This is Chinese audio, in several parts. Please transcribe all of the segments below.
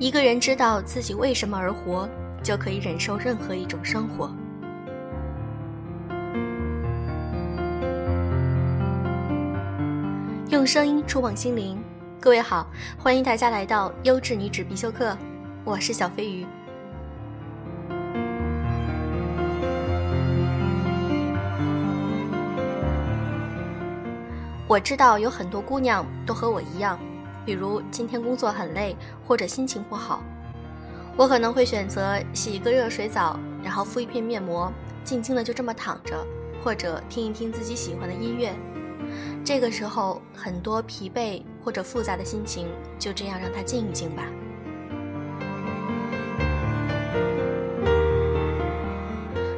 一个人知道自己为什么而活，就可以忍受任何一种生活。用声音触碰心灵，各位好，欢迎大家来到优质女子必修课，我是小飞鱼。我知道有很多姑娘都和我一样，比如今天工作很累或者心情不好，我可能会选择洗一个热水澡，然后敷一片面膜，静静的就这么躺着，或者听一听自己喜欢的音乐。这个时候，很多疲惫或者复杂的心情就这样让它静一静吧。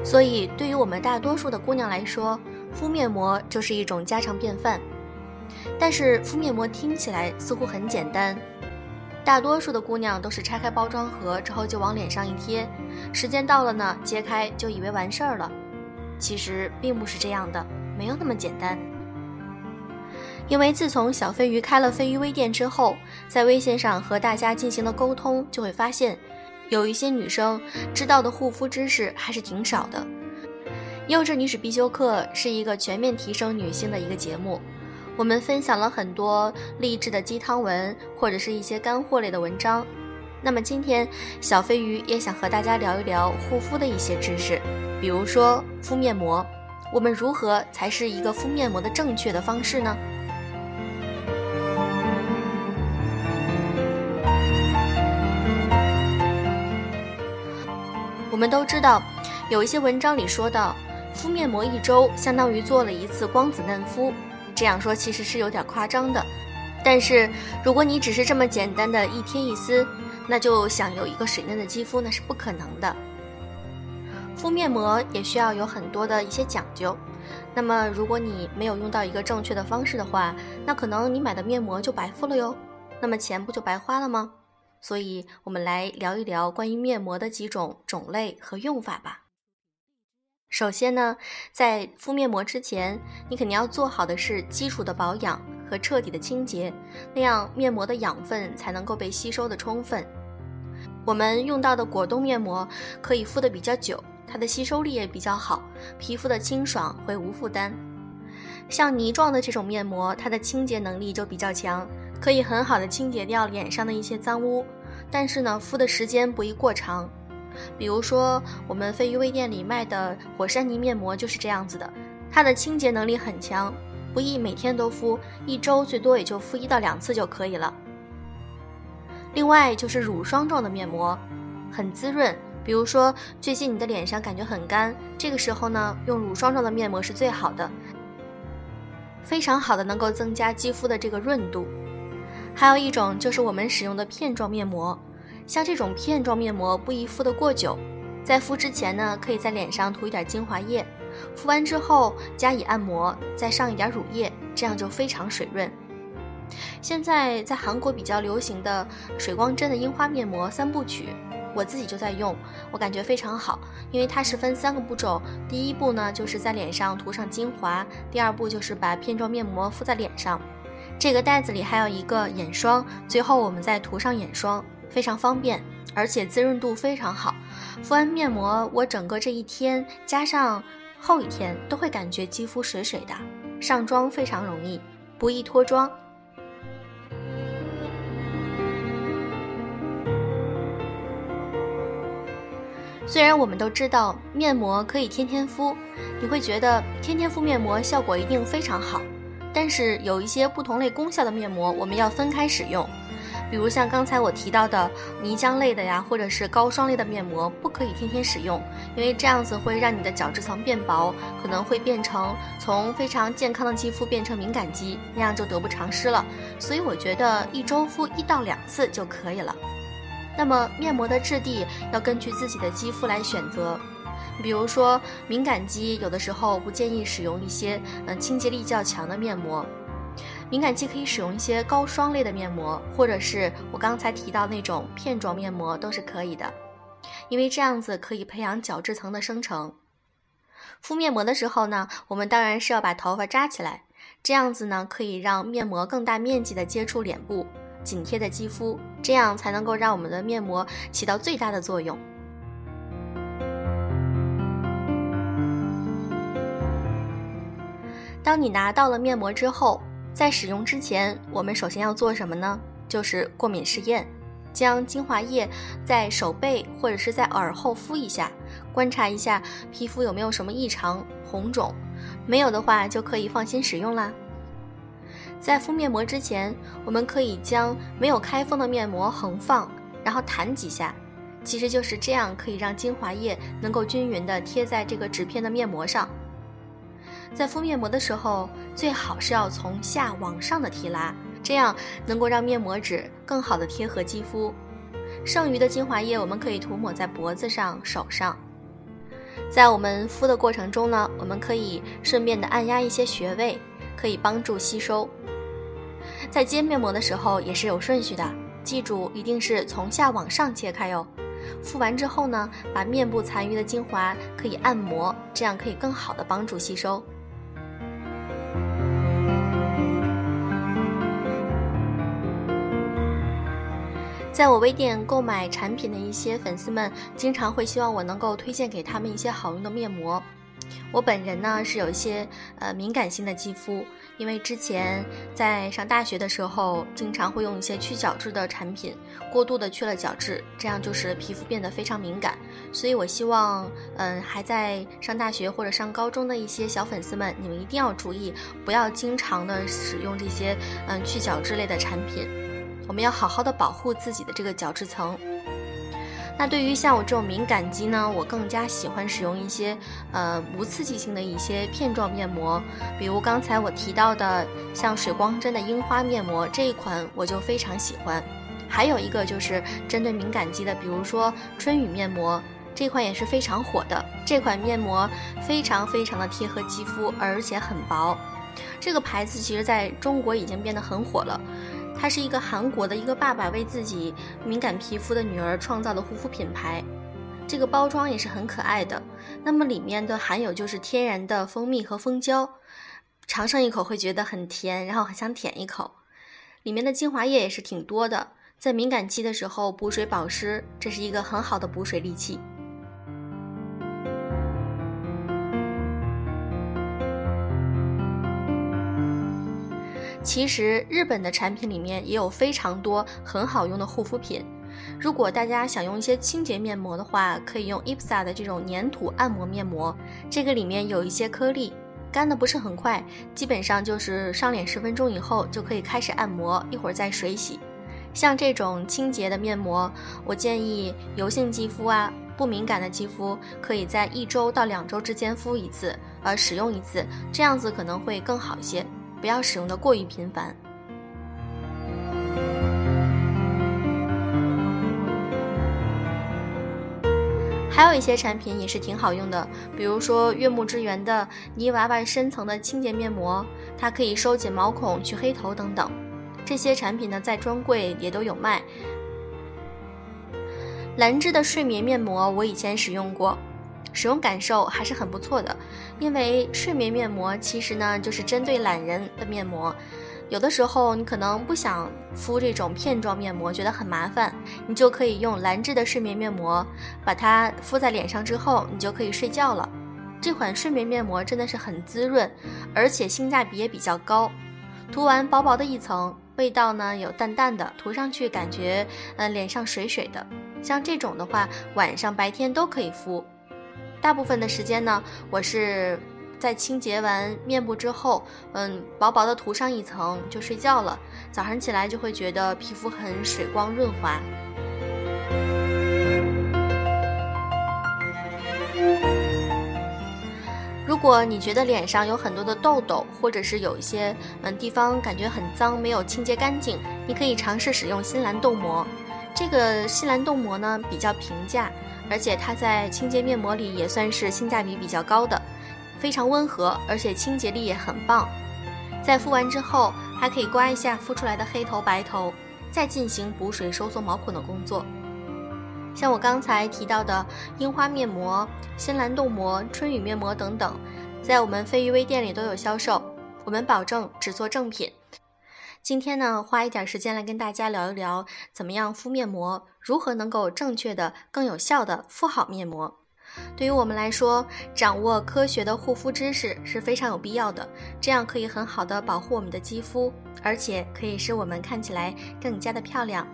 所以，对于我们大多数的姑娘来说，敷面膜就是一种家常便饭。但是敷面膜听起来似乎很简单，大多数的姑娘都是拆开包装盒之后就往脸上一贴，时间到了呢，揭开就以为完事儿了。其实并不是这样的，没有那么简单。因为自从小飞鱼开了飞鱼微店之后，在微信上和大家进行了沟通，就会发现，有一些女生知道的护肤知识还是挺少的。幼稚女史必修课是一个全面提升女性的一个节目。我们分享了很多励志的鸡汤文，或者是一些干货类的文章。那么今天，小飞鱼也想和大家聊一聊护肤的一些知识，比如说敷面膜，我们如何才是一个敷面膜的正确的方式呢？我们都知道，有一些文章里说到，敷面膜一周相当于做了一次光子嫩肤。这样说其实是有点夸张的，但是如果你只是这么简单的一贴一丝，那就想有一个水嫩的肌肤那是不可能的。敷面膜也需要有很多的一些讲究，那么如果你没有用到一个正确的方式的话，那可能你买的面膜就白敷了哟，那么钱不就白花了吗？所以我们来聊一聊关于面膜的几种种类和用法吧。首先呢，在敷面膜之前，你肯定要做好的是基础的保养和彻底的清洁，那样面膜的养分才能够被吸收的充分。我们用到的果冻面膜可以敷的比较久，它的吸收力也比较好，皮肤的清爽会无负担。像泥状的这种面膜，它的清洁能力就比较强，可以很好的清洁掉脸上的一些脏污，但是呢，敷的时间不宜过长。比如说，我们飞鱼微店里卖的火山泥面膜就是这样子的，它的清洁能力很强，不宜每天都敷，一周最多也就敷一到两次就可以了。另外就是乳霜状的面膜，很滋润。比如说最近你的脸上感觉很干，这个时候呢，用乳霜状的面膜是最好的，非常好的能够增加肌肤的这个润度。还有一种就是我们使用的片状面膜。像这种片状面膜不宜敷得过久，在敷之前呢，可以在脸上涂一点精华液，敷完之后加以按摩，再上一点乳液，这样就非常水润。现在在韩国比较流行的水光针的樱花面膜三部曲，我自己就在用，我感觉非常好，因为它是分三个步骤，第一步呢就是在脸上涂上精华，第二步就是把片状面膜敷在脸上，这个袋子里还有一个眼霜，最后我们再涂上眼霜。非常方便，而且滋润度非常好。敷完面膜，我整个这一天加上后一天都会感觉肌肤水水的，上妆非常容易，不易脱妆。虽然我们都知道面膜可以天天敷，你会觉得天天敷面膜效果一定非常好，但是有一些不同类功效的面膜，我们要分开使用。比如像刚才我提到的泥浆类的呀，或者是膏霜类的面膜，不可以天天使用，因为这样子会让你的角质层变薄，可能会变成从非常健康的肌肤变成敏感肌，那样就得不偿失了。所以我觉得一周敷一到两次就可以了。那么面膜的质地要根据自己的肌肤来选择，比如说敏感肌，有的时候不建议使用一些嗯清洁力较强的面膜。敏感肌可以使用一些膏霜类的面膜，或者是我刚才提到那种片状面膜都是可以的，因为这样子可以培养角质层的生成。敷面膜的时候呢，我们当然是要把头发扎起来，这样子呢可以让面膜更大面积的接触脸部，紧贴的肌肤，这样才能够让我们的面膜起到最大的作用。当你拿到了面膜之后，在使用之前，我们首先要做什么呢？就是过敏试验，将精华液在手背或者是在耳后敷一下，观察一下皮肤有没有什么异常、红肿，没有的话就可以放心使用啦。在敷面膜之前，我们可以将没有开封的面膜横放，然后弹几下，其实就是这样，可以让精华液能够均匀的贴在这个纸片的面膜上。在敷面膜的时候，最好是要从下往上的提拉，这样能够让面膜纸更好的贴合肌肤。剩余的精华液我们可以涂抹在脖子上、手上。在我们敷的过程中呢，我们可以顺便的按压一些穴位，可以帮助吸收。在揭面膜的时候也是有顺序的，记住一定是从下往上揭开哟。敷完之后呢，把面部残余的精华可以按摩，这样可以更好的帮助吸收。在我微店购买产品的一些粉丝们，经常会希望我能够推荐给他们一些好用的面膜。我本人呢是有一些呃敏感性的肌肤，因为之前在上大学的时候，经常会用一些去角质的产品，过度的去了角质，这样就是皮肤变得非常敏感。所以我希望，嗯，还在上大学或者上高中的一些小粉丝们，你们一定要注意，不要经常的使用这些嗯去角质类的产品，我们要好好的保护自己的这个角质层。那对于像我这种敏感肌呢，我更加喜欢使用一些呃无刺激性的一些片状面膜，比如刚才我提到的像水光针的樱花面膜这一款我就非常喜欢。还有一个就是针对敏感肌的，比如说春雨面膜，这款也是非常火的。这款面膜非常非常的贴合肌肤，而且很薄。这个牌子其实在中国已经变得很火了。它是一个韩国的一个爸爸为自己敏感皮肤的女儿创造的护肤品牌，这个包装也是很可爱的。那么里面的含有就是天然的蜂蜜和蜂胶，尝上一口会觉得很甜，然后很想舔一口。里面的精华液也是挺多的，在敏感期的时候补水保湿，这是一个很好的补水利器。其实日本的产品里面也有非常多很好用的护肤品。如果大家想用一些清洁面膜的话，可以用 IPSA 的这种粘土按摩面膜。这个里面有一些颗粒，干的不是很快，基本上就是上脸十分钟以后就可以开始按摩，一会儿再水洗。像这种清洁的面膜，我建议油性肌肤啊、不敏感的肌肤，可以在一周到两周之间敷一次，呃，使用一次，这样子可能会更好一些。不要使用的过于频繁。还有一些产品也是挺好用的，比如说悦木之源的泥娃娃深层的清洁面膜，它可以收紧毛孔、去黑头等等。这些产品呢，在专柜也都有卖。兰芝的睡眠面膜，我以前使用过。使用感受还是很不错的，因为睡眠面膜其实呢就是针对懒人的面膜。有的时候你可能不想敷这种片状面膜，觉得很麻烦，你就可以用兰芝的睡眠面膜，把它敷在脸上之后，你就可以睡觉了。这款睡眠面膜真的是很滋润，而且性价比也比较高。涂完薄薄的一层，味道呢有淡淡的，涂上去感觉嗯脸上水水的。像这种的话，晚上白天都可以敷。大部分的时间呢，我是在清洁完面部之后，嗯，薄薄的涂上一层就睡觉了。早上起来就会觉得皮肤很水光润滑。如果你觉得脸上有很多的痘痘，或者是有一些嗯地方感觉很脏，没有清洁干净，你可以尝试使用新兰豆膜。这个新兰豆膜呢比较平价。而且它在清洁面膜里也算是性价比比较高的，非常温和，而且清洁力也很棒。在敷完之后，还可以刮一下敷出来的黑头白头，再进行补水收缩毛孔的工作。像我刚才提到的樱花面膜、新兰冻膜、春雨面膜等等，在我们飞鱼微店里都有销售，我们保证只做正品。今天呢，花一点时间来跟大家聊一聊，怎么样敷面膜，如何能够正确的、更有效的敷好面膜。对于我们来说，掌握科学的护肤知识是非常有必要的，这样可以很好的保护我们的肌肤，而且可以使我们看起来更加的漂亮。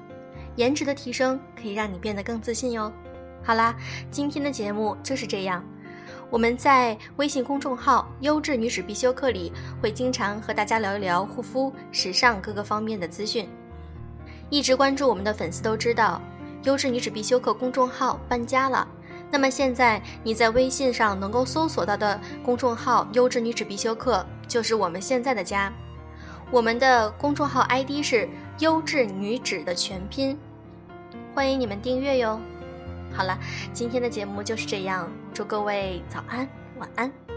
颜值的提升可以让你变得更自信哟。好啦，今天的节目就是这样。我们在微信公众号“优质女子必修课”里会经常和大家聊一聊护肤、时尚各个方面的资讯。一直关注我们的粉丝都知道，“优质女子必修课”公众号搬家了。那么现在你在微信上能够搜索到的公众号“优质女子必修课”就是我们现在的家。我们的公众号 ID 是“优质女子”的全拼，欢迎你们订阅哟。好了，今天的节目就是这样，祝各位早安，晚安。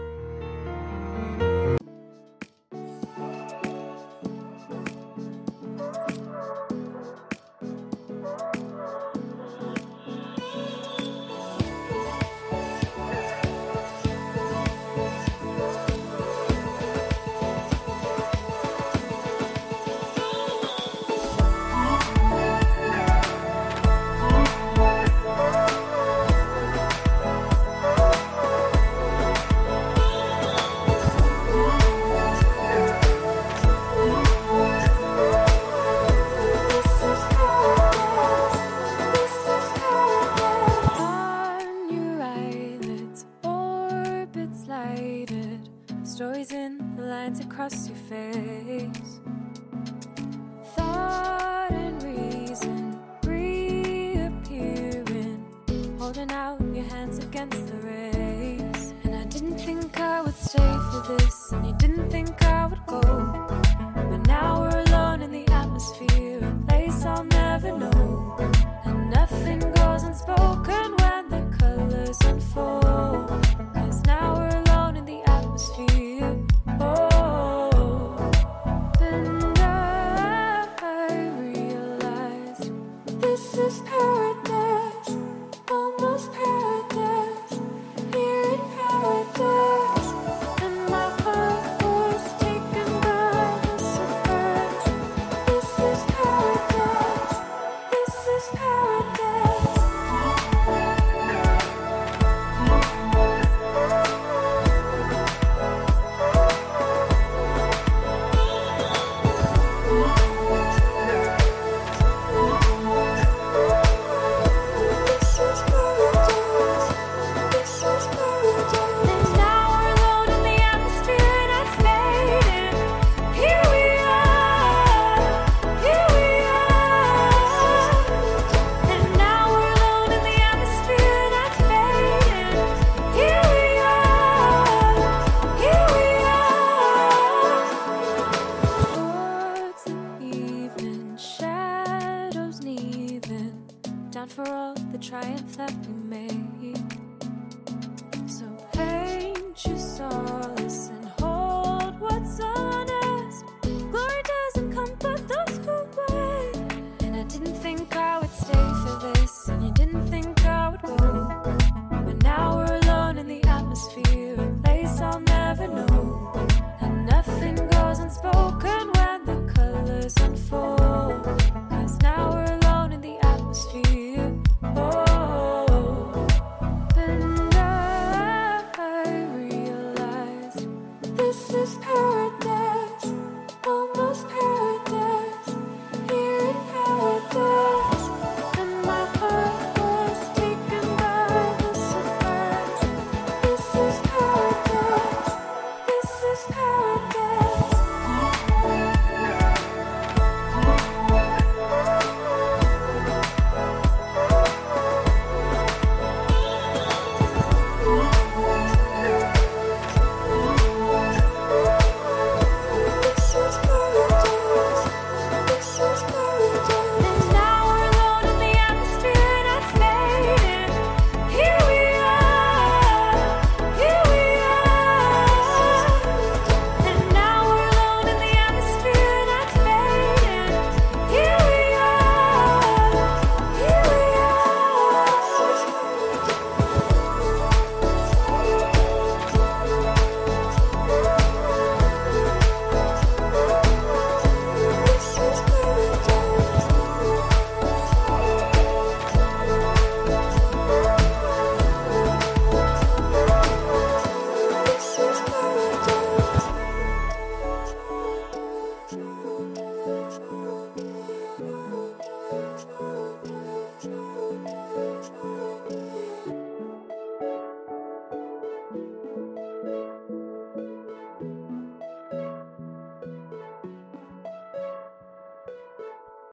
Stories in the lines across your face. Thought and reason reappearing, holding out your hands against the race. And I didn't think I would stay for this, and you